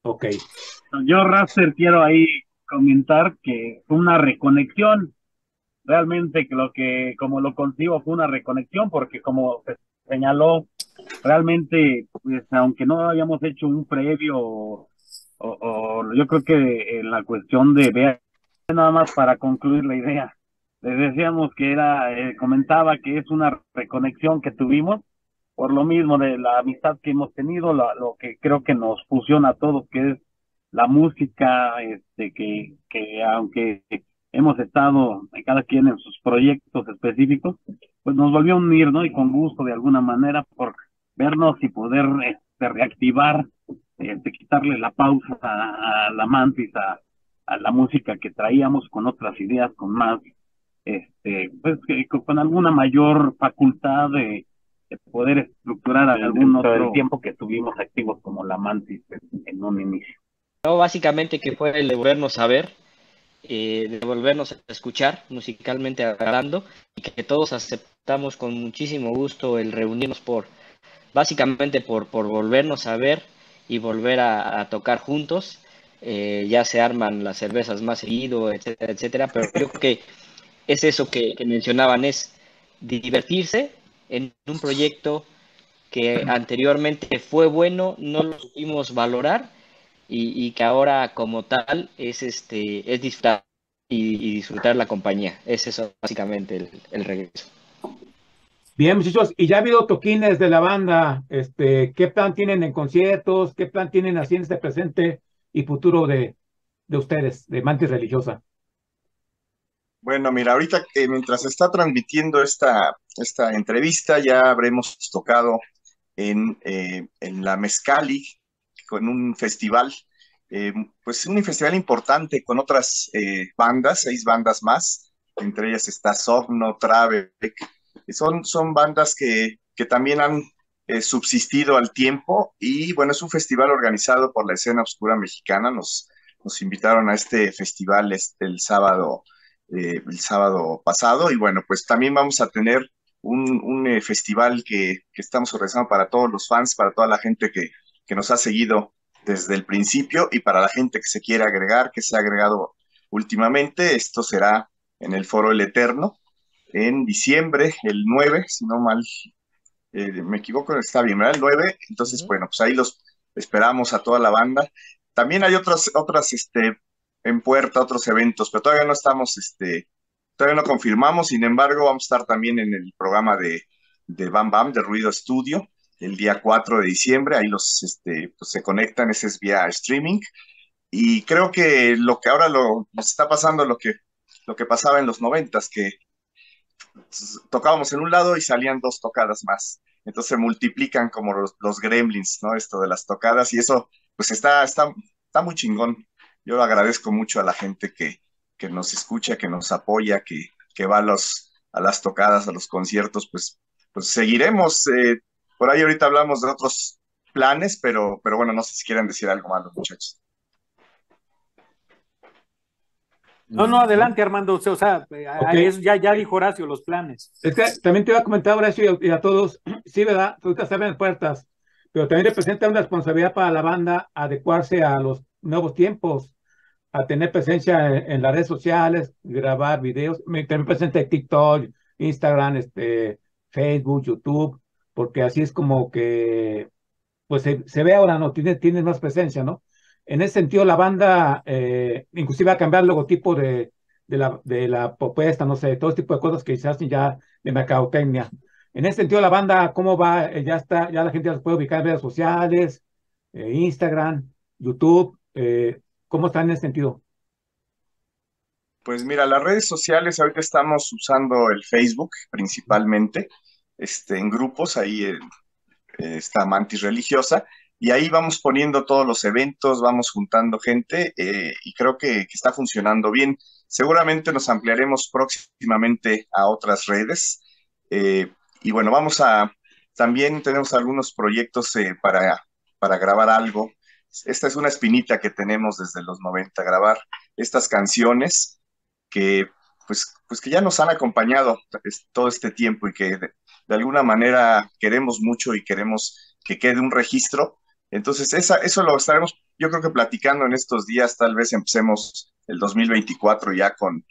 ok. Yo, Raster, quiero ahí comentar que fue una reconexión. Realmente que lo que, como lo concibo, fue una reconexión, porque como se señaló, realmente, pues, aunque no hayamos hecho un previo, o yo creo que en la cuestión de ver, nada más para concluir la idea, les decíamos que era, eh, comentaba que es una reconexión que tuvimos, por lo mismo de la amistad que hemos tenido, la- lo que creo que nos fusiona a todos, que es la música, este, que, que aunque hemos estado cada quien en sus proyectos específicos, pues nos volvió a unir, ¿no? Y con gusto de alguna manera por vernos y poder este, reactivar, este, quitarle la pausa a, a la mantis, a, a la música que traíamos con otras ideas, con más, este, pues que- con alguna mayor facultad de, de poder estructurar algún otro tiempo que estuvimos activos como la mantis en, en un inicio. No, básicamente que fue el de volvernos a ver, eh, de volvernos a escuchar musicalmente hablando y que todos aceptamos con muchísimo gusto el reunirnos por, básicamente por, por volvernos a ver y volver a, tocar juntos. Eh, ya se arman las cervezas más seguido, etcétera, etcétera, pero creo que es eso que, que mencionaban, es divertirse en un proyecto que anteriormente fue bueno, no lo supimos valorar y, y que ahora como tal es este es disfrutar y, y disfrutar la compañía. Es eso básicamente el, el regreso. Bien, muchachos, y ya ha habido toquines de la banda, este, ¿qué plan tienen en conciertos? ¿Qué plan tienen así en este presente y futuro de, de ustedes, de Mantis Religiosa? Bueno, mira, ahorita que mientras se está transmitiendo esta, esta entrevista, ya habremos tocado en, eh, en la Mezcali, con un festival, eh, pues un festival importante con otras eh, bandas, seis bandas más, entre ellas está Sogno, Travek, son, son bandas que, que también han eh, subsistido al tiempo y bueno, es un festival organizado por la escena oscura mexicana, nos, nos invitaron a este festival este, el sábado eh, el sábado pasado. Y bueno, pues también vamos a tener un, festival que, que, estamos organizando para todos los fans, para toda la gente que, que, nos ha seguido desde el principio y para la gente que se quiere agregar, que se ha agregado últimamente. Esto será en el Foro El Eterno en diciembre, el 9, si no mal eh, me equivoco, está bien, ¿verdad? El 9. Entonces, bueno, pues ahí los esperamos a toda la banda. También hay otras, otras este, en puerta otros eventos, pero todavía no estamos, este, todavía no confirmamos, sin embargo, vamos a estar también en el programa de, de Bam Bam, de Ruido Studio, el día 4 de diciembre, ahí los, este, pues se conectan, ese es vía streaming, y creo que lo que ahora lo, nos está pasando, lo que, lo que pasaba en los noventas, que tocábamos en un lado y salían dos tocadas más, entonces se multiplican como los, los gremlins, ¿no? Esto de las tocadas, y eso, pues está, está, está muy chingón, yo agradezco mucho a la gente que, que nos escucha, que nos apoya, que, que va a, los, a las tocadas, a los conciertos, pues, pues seguiremos. Eh, por ahí ahorita hablamos de otros planes, pero, pero bueno, no sé si quieren decir algo más los muchachos. No, no, adelante Armando, o sea, okay. es, ya, ya dijo Horacio los planes. Es que también te iba a comentar, Horacio, y a, y a todos, sí, ¿verdad? Ahorita se abren puertas, pero también representa una responsabilidad para la banda adecuarse a los nuevos tiempos a tener presencia en, en las redes sociales, grabar videos, presencia en TikTok, Instagram, este, Facebook, YouTube, porque así es como que pues se, ve ahora, ¿no? Tiene, tiene más presencia, ¿no? En ese sentido, la banda, eh, inclusive va a cambiar el logotipo de, de, la, de la propuesta, no sé, todo tipo de cosas que se hacen ya de mercadotecnia. En ese sentido, la banda, ¿cómo va? Eh, ya está, ya la gente ya se puede ubicar en redes sociales, eh, Instagram, YouTube, eh, ¿cómo está en ese sentido? Pues mira, las redes sociales ahorita estamos usando el Facebook principalmente, este, en grupos, ahí eh, está Mantis Religiosa, y ahí vamos poniendo todos los eventos, vamos juntando gente, eh, y creo que, está funcionando bien. Seguramente nos ampliaremos próximamente a otras redes, eh, y bueno, vamos a, también tenemos algunos proyectos para, para grabar algo. Esta es una espinita que tenemos desde los 90, grabar estas canciones que pues, pues que ya nos han acompañado todo este tiempo y que de, alguna manera queremos mucho y queremos que quede un registro. Entonces, esa, eso lo estaremos, yo creo que platicando en estos días, tal vez empecemos el 2024 ya con,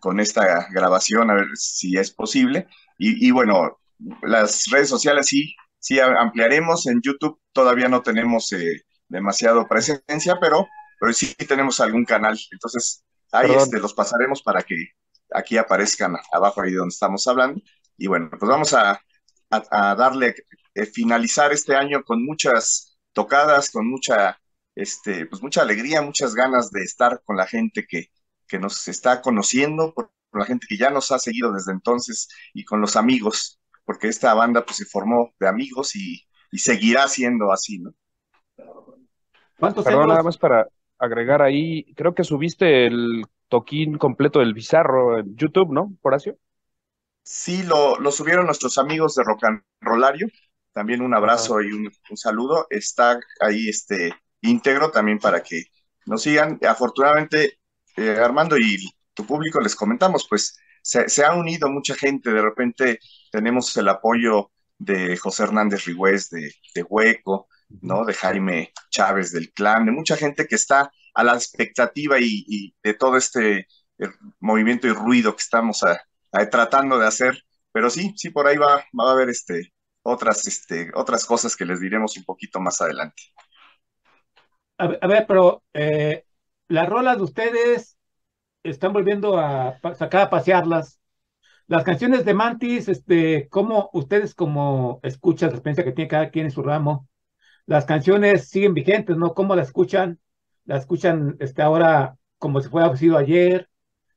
con esta grabación, a ver si es posible. Y, y bueno, las redes sociales sí, sí ampliaremos. En YouTube todavía no tenemos eh, demasiado presencia, pero, pero sí tenemos algún canal. Entonces, ahí este, los pasaremos para que aquí aparezcan abajo ahí donde estamos hablando. Y bueno, pues vamos a, a, a darle, eh, finalizar este año con muchas tocadas, con mucha, este, pues mucha alegría, muchas ganas de estar con la gente que, que nos está conociendo, por- con la gente que ya nos ha seguido desde entonces y con los amigos, porque esta banda pues se formó de amigos y, y seguirá siendo así, ¿no? ¿Cuántos Perdón, nada más para agregar ahí, creo que subiste el toquín completo del Bizarro en YouTube, ¿no, Horacio? Sí, lo, lo subieron nuestros amigos de Rock and. También un abrazo y un, un saludo. Está ahí este íntegro también para que nos sigan. Afortunadamente, eh, Armando y tu público les comentamos, pues se, se ha unido mucha gente. De repente tenemos el apoyo de José Hernández Rigüez de, de Hueco, ¿no? De Jaime Chávez del Clan, de mucha gente que está a la expectativa y, y de todo este eh, movimiento y ruido que estamos a- tratando de hacer. Pero sí, sí, por ahí va, va a haber este, otras, este, otras cosas que les diremos un poquito más adelante. A ver, pero eh, las rolas de ustedes están volviendo a sacar a pasearlas. Las canciones de Mantis, este, ¿cómo ustedes como escuchas la experiencia que tiene cada quien en su ramo? Las canciones siguen vigentes, ¿no? ¿Cómo las escuchan? ¿La escuchan este, ahora como si fuera sido ayer?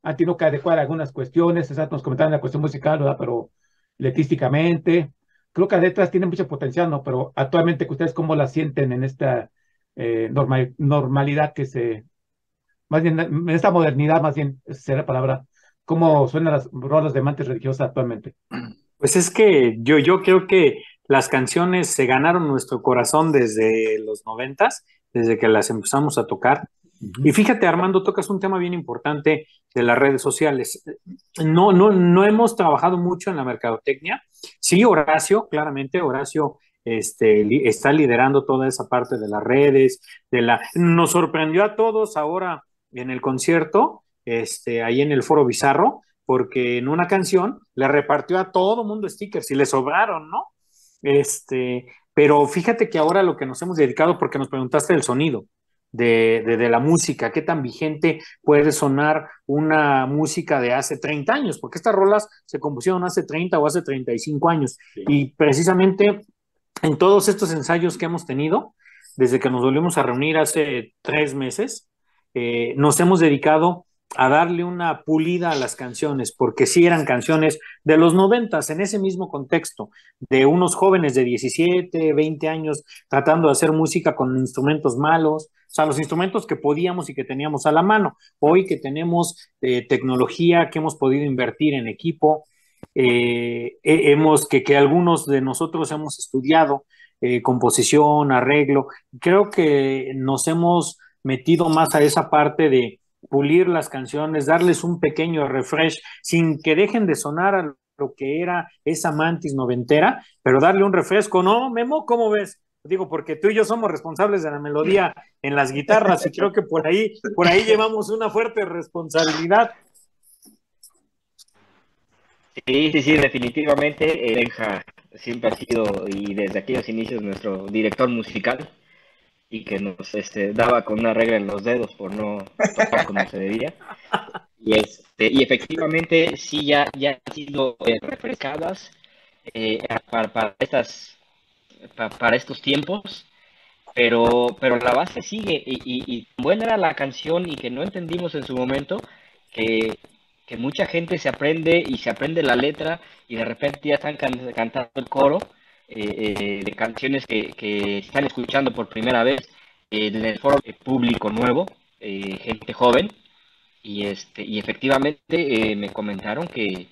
Han tenido que adecuar algunas cuestiones, exacto, nos comentaban la cuestión musical, ¿verdad? Pero letísticamente. Creo que las letras tienen mucho potencial, ¿no? Pero actualmente, ¿ustedes cómo las sienten en esta eh, normal- normalidad que se, más bien, en esta modernidad, más bien, será la palabra, ¿cómo suenan las rolas de Mantis Religiosa actualmente? Pues es que yo, yo creo que las canciones se ganaron nuestro corazón desde los noventas, desde que las empezamos a tocar. Y fíjate, Armando, tocas un tema bien importante de las redes sociales. No, no, no hemos trabajado mucho en la mercadotecnia. Sí, Horacio, claramente, Horacio este, está liderando toda esa parte de las redes, de la... Nos sorprendió a todos ahora en el concierto, este, ahí en el Foro Bizarro, porque en una canción le repartió a todo mundo stickers y le sobraron, ¿no? Este, pero fíjate que ahora lo que nos hemos dedicado, porque nos preguntaste del sonido, de, de, de la música, qué tan vigente puede sonar una música de hace 30 años, porque estas rolas se compusieron hace 30 o hace 35 años. Y precisamente en todos estos ensayos que hemos tenido, desde que nos volvimos a reunir hace tres meses, eh, nos hemos dedicado a darle una pulida a las canciones, porque sí eran canciones de los noventas, en ese mismo contexto, de unos jóvenes de 17, 20 años tratando de hacer música con instrumentos malos, sea, los instrumentos que podíamos y que teníamos a la mano. Hoy que tenemos eh, tecnología, que hemos podido invertir en equipo, eh, he- hemos, que, que algunos de nosotros hemos estudiado eh, composición, arreglo, creo que nos hemos metido más a esa parte de pulir las canciones, darles un pequeño refresh sin que dejen de sonar a lo que era esa mantis noventera, pero darle un refresco, ¿no, Memo? ¿Cómo ves? Digo, porque tú y yo somos responsables de la melodía en las guitarras y creo que por ahí, por ahí llevamos una fuerte responsabilidad. Sí, sí, sí, definitivamente. Benja siempre ha sido y desde aquellos inicios nuestro director musical y que nos este, daba con una regla en los dedos por no tocar como se debía. Y, este, y efectivamente sí ya, ya han sido eh, refrescadas eh, para, estas, pa- para estos tiempos, pero, pero la base sigue. Y, y, buena era la canción y que no entendimos en su momento que, que mucha gente se aprende y se aprende la letra y de repente ya están can- cantando el coro eh, eh, de canciones que, que están escuchando por primera vez en el foro público nuevo, eh, gente joven, y este y efectivamente eh, me comentaron que,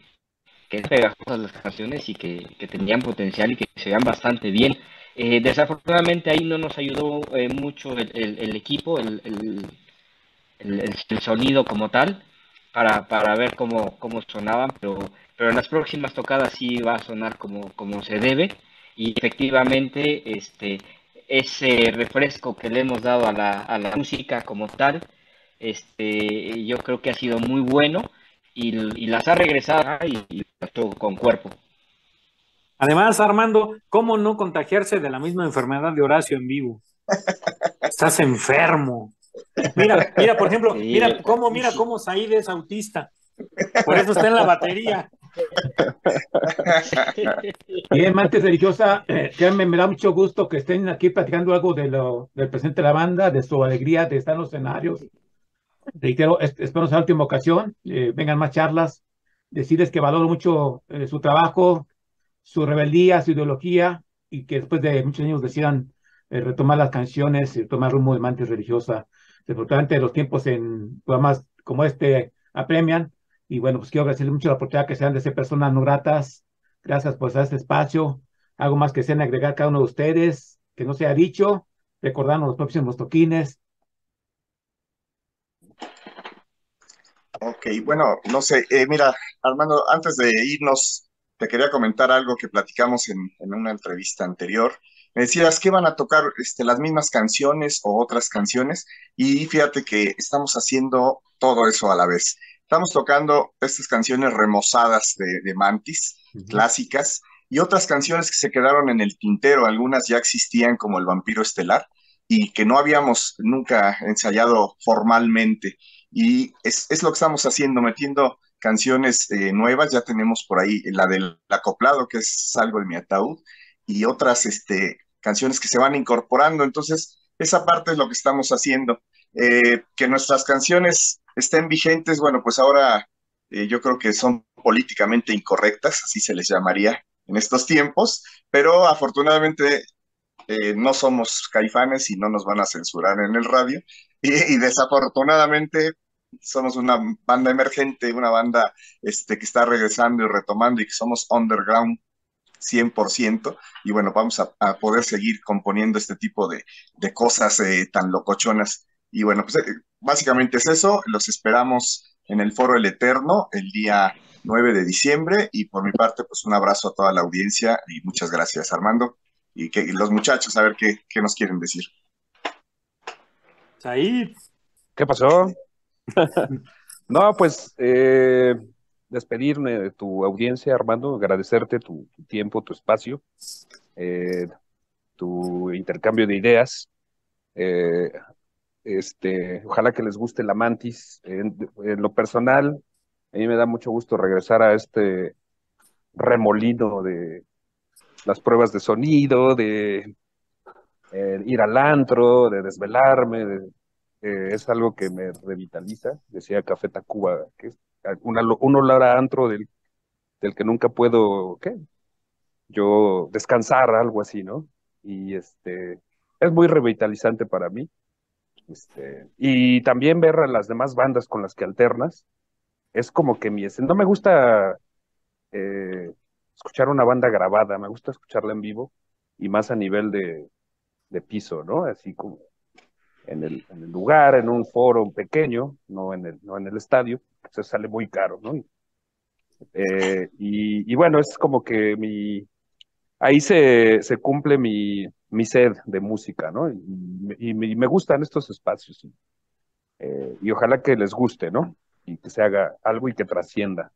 que es pegajosas las canciones y que, que tenían potencial y que se veían bastante bien. Eh, desafortunadamente ahí no nos ayudó eh, mucho el, el- el equipo, el- el sonido como tal, para, para ver cómo, cómo sonaban, pero, pero en las próximas tocadas sí va a sonar como, como se debe y efectivamente este, ese refresco que le hemos dado a la, a la música como tal, este, yo creo que ha sido muy bueno y, y las ha regresado y, y todo con cuerpo. Además, Armando, ¿cómo no contagiarse de la misma enfermedad de Horacio en vivo? Estás enfermo. Mira, mira, por ejemplo, Sí. mira cómo, mira cómo Said es autista. Por eso está en la batería. Bien, Mantis Religiosa, eh, créanme, me da mucho gusto que estén aquí platicando algo de lo, del presente de la banda, de su alegría de estar en los escenarios. Reitero, es- espero sea la última ocasión, eh, vengan más charlas, decirles que valoro mucho eh, su trabajo, su rebeldía, su ideología, y que después de muchos años decidan eh, retomar las canciones y tomar rumbo de Mantis Religiosa. Desafortunadamente los tiempos en programas como este apremian, y bueno, pues quiero agradecerles mucho la oportunidad que sean de ser personas no gratas, Gracias por este espacio. Algo más que sean agregar cada uno de ustedes, que no se ha dicho, recordarnos los próximos toquines. Ok, bueno, no sé, eh, mira, Armando, antes de irnos, te quería comentar algo que platicamos en, en una entrevista anterior. Me decías que van a tocar este, las mismas canciones o otras canciones, y fíjate que estamos haciendo todo eso a la vez. Estamos tocando estas canciones remozadas de, de Mantis, clásicas, y otras canciones que se quedaron en el tintero, algunas ya existían como El Vampiro Estelar, y que no habíamos nunca ensayado formalmente. Y es, es lo que estamos haciendo, metiendo canciones eh, nuevas. Ya tenemos por ahí la del acoplado, que es Salgo de mi ataúd, y otras este, canciones que se van incorporando. Entonces, esa parte es lo que estamos haciendo. Eh, que nuestras canciones estén vigentes, bueno, pues ahora eh, yo creo que son políticamente incorrectas, así se les llamaría en estos tiempos, pero afortunadamente no somos caifanes y no nos van a censurar en el radio. Y desafortunadamente somos una banda emergente, una banda este, que está regresando y retomando y que somos underground 100%. Y bueno, vamos a, a poder seguir componiendo este tipo de, de cosas eh, tan locochonas. Y bueno, pues eh, básicamente es eso. Los esperamos en el Foro El Eterno el día 9 de diciembre. Y por mi parte, pues un abrazo a toda la audiencia y muchas gracias, Armando. Y que y los muchachos, a ver qué, qué nos quieren decir. Said. ¿Qué pasó? no, pues eh, despedirme de tu audiencia, Armando, agradecerte tu, tiempo, tu espacio, eh, tu intercambio de ideas. Eh, este, ojalá que les guste la mantis. En, lo personal, a mí me da mucho gusto regresar a este remolino de las pruebas de sonido, de ir al antro, de desvelarme, de, eh, es algo que me revitaliza, decía Café Tacuba, que es una, un olor a antro del, del que nunca puedo, ¿qué? Yo descansar, algo así, ¿no? Y este, es muy revitalizante para mí. Este, y también ver a las demás bandas con las que alternas, es como que mi, no me gusta eh, escuchar una banda grabada, me gusta escucharla en vivo y más a nivel de, de piso, ¿no? Así como en el, en el, lugar, en un foro pequeño, no en el, no en el estadio, se sale muy caro, ¿no? Eh, y, y, bueno, es como que mi, ahí se, se cumple mi, mi sed de música, ¿no? Y, me, gustan estos espacios. y, eh, y ojalá que les guste, ¿no? Y que se haga algo y que trascienda.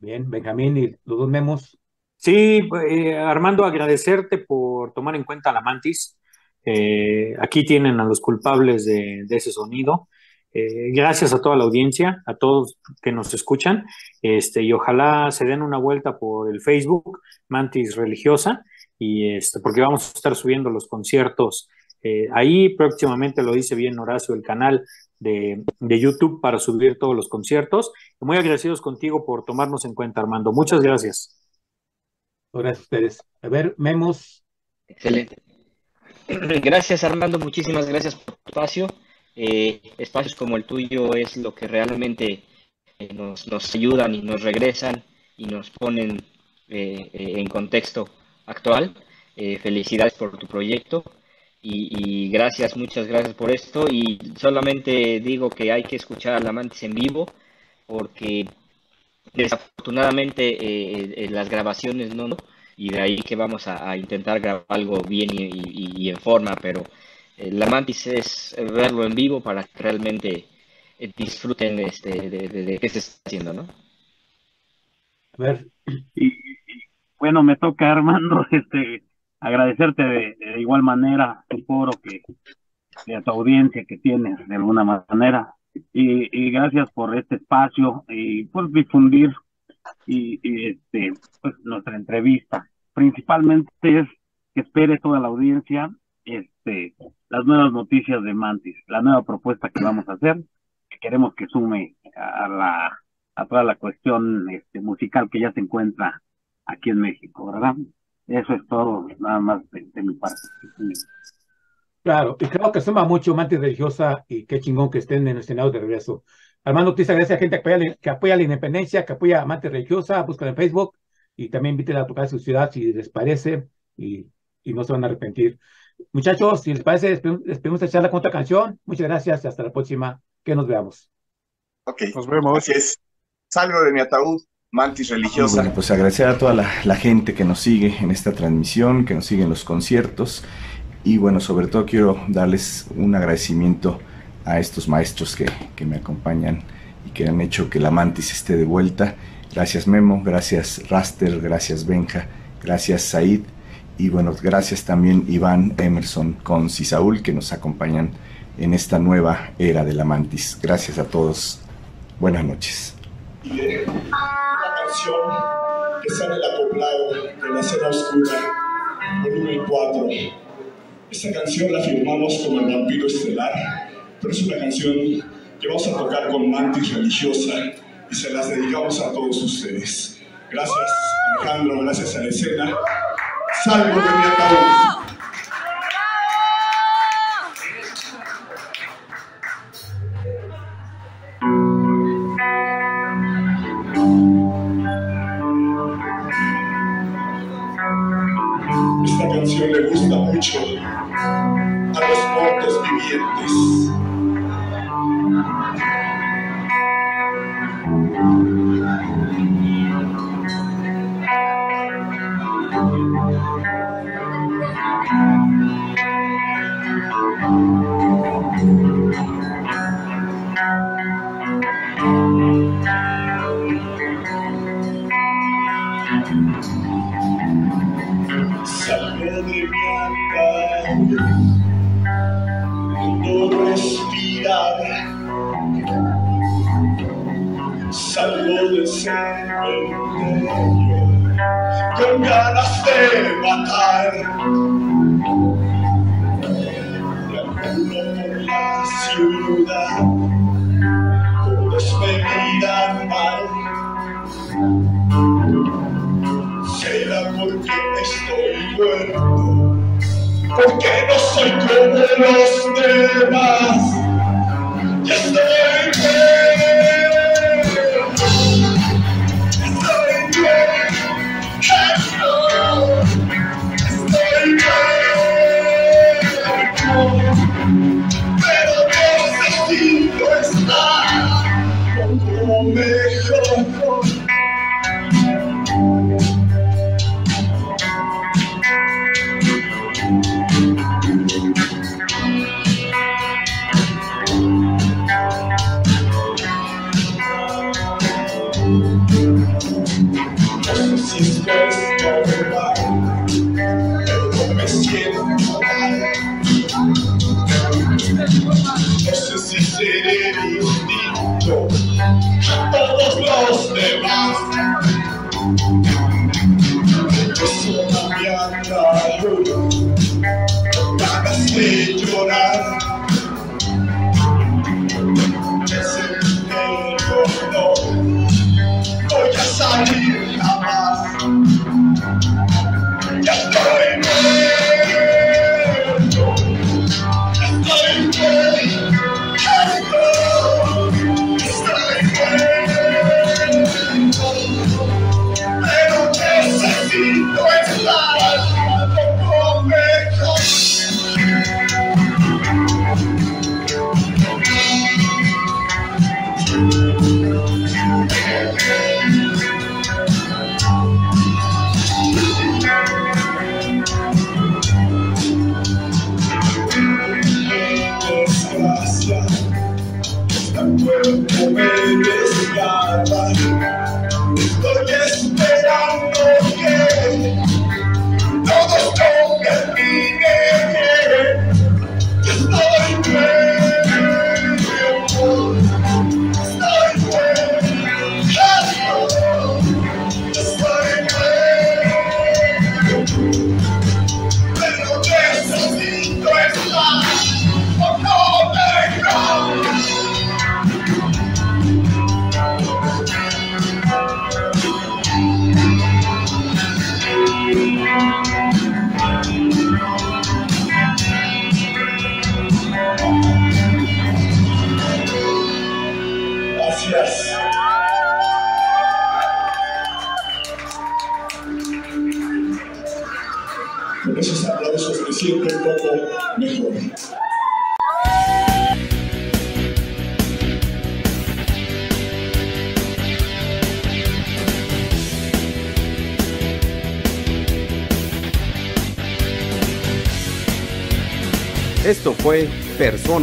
Bien, Benjamín y los dos memos. Sí, eh, Armando, agradecerte por tomar en cuenta la mantis. Eh, aquí tienen a los culpables de, de ese sonido. Eh, gracias a toda la audiencia, a todos que nos escuchan, este, y ojalá se den una vuelta por el Facebook, Mantis Religiosa, y este, porque vamos a estar subiendo los conciertos eh, ahí. Próximamente lo dice bien Horacio, el canal de, de YouTube para subir todos los conciertos. Muy agradecidos contigo por tomarnos en cuenta, Armando. Muchas gracias. Gracias a ustedes. A ver, memos. Excelente. Gracias Armando, muchísimas gracias por tu espacio. Eh, espacios como el tuyo es lo que realmente eh, nos, nos ayudan y nos regresan y nos ponen eh, eh, en contexto actual. Felicidades por tu proyecto y, y gracias, muchas gracias por esto. Y solamente digo que hay que escuchar a la Mantis en vivo porque desafortunadamente eh, eh, las grabaciones no, no, y de ahí que vamos a, intentar grabar algo bien y, y- en forma, pero eh, la Mantis es verlo en vivo para que realmente disfruten este, de, de, de qué se está haciendo, ¿no? Ver, Y, bueno, me toca, Armando, este, agradecerte de, de igual manera tu foro que, y a tu audiencia que tienes de alguna manera. Y, y gracias por este espacio y por difundir y, y, este, pues, nuestra entrevista. Principalmente es que espere toda la audiencia este, las nuevas noticias de Mantis, la nueva propuesta que vamos a hacer, que queremos que sume a la a toda la cuestión este, musical que ya se encuentra aquí en México, ¿verdad? Eso es todo, nada más de, de mi parte. Claro, y creo que suma mucho Mantis Religiosa y qué chingón que estén en el Senado de regreso. Armando Ortiz agradece a gente que apoya, la- que apoya la independencia, que apoya a Mantis Religiosa, buscan en Facebook y también inviten a tocar su ciudad si les parece y, y no se van a arrepentir. Muchachos, si les parece, despedimos esta charla con otra canción. Muchas gracias y hasta la próxima. Que nos veamos. Ok, Nos vemos. así es. Salgo de mi ataúd, mantis religiosa. Bueno, pues agradecer a toda la, la gente que nos sigue en esta transmisión, que nos sigue en los conciertos. Y bueno, sobre todo quiero darles un agradecimiento a estos maestros que, que me acompañan y que han hecho que la mantis esté de vuelta. Gracias Memo, gracias Raster, gracias Benja, gracias Said. Y bueno, gracias también Iván, Emerson, Cons y que nos acompañan en esta nueva era de la mantis. Gracias a todos. Buenas noches. La canción que sale el acoplado de la cena oscura, volumen 4. Esta canción la firmamos como el vampiro estelar, pero es una canción que vamos a tocar con mantis religiosa y se las dedicamos a todos ustedes. Gracias Alejandro, gracias a la escena. Salgo de mi ataúd. Esta this. Salgo del cementerio con ganas de matar. Deambulo por la ciudad con despedida mal. ¿Será porque estoy muerto? Porque no soy como los demás. Ya estoy bien.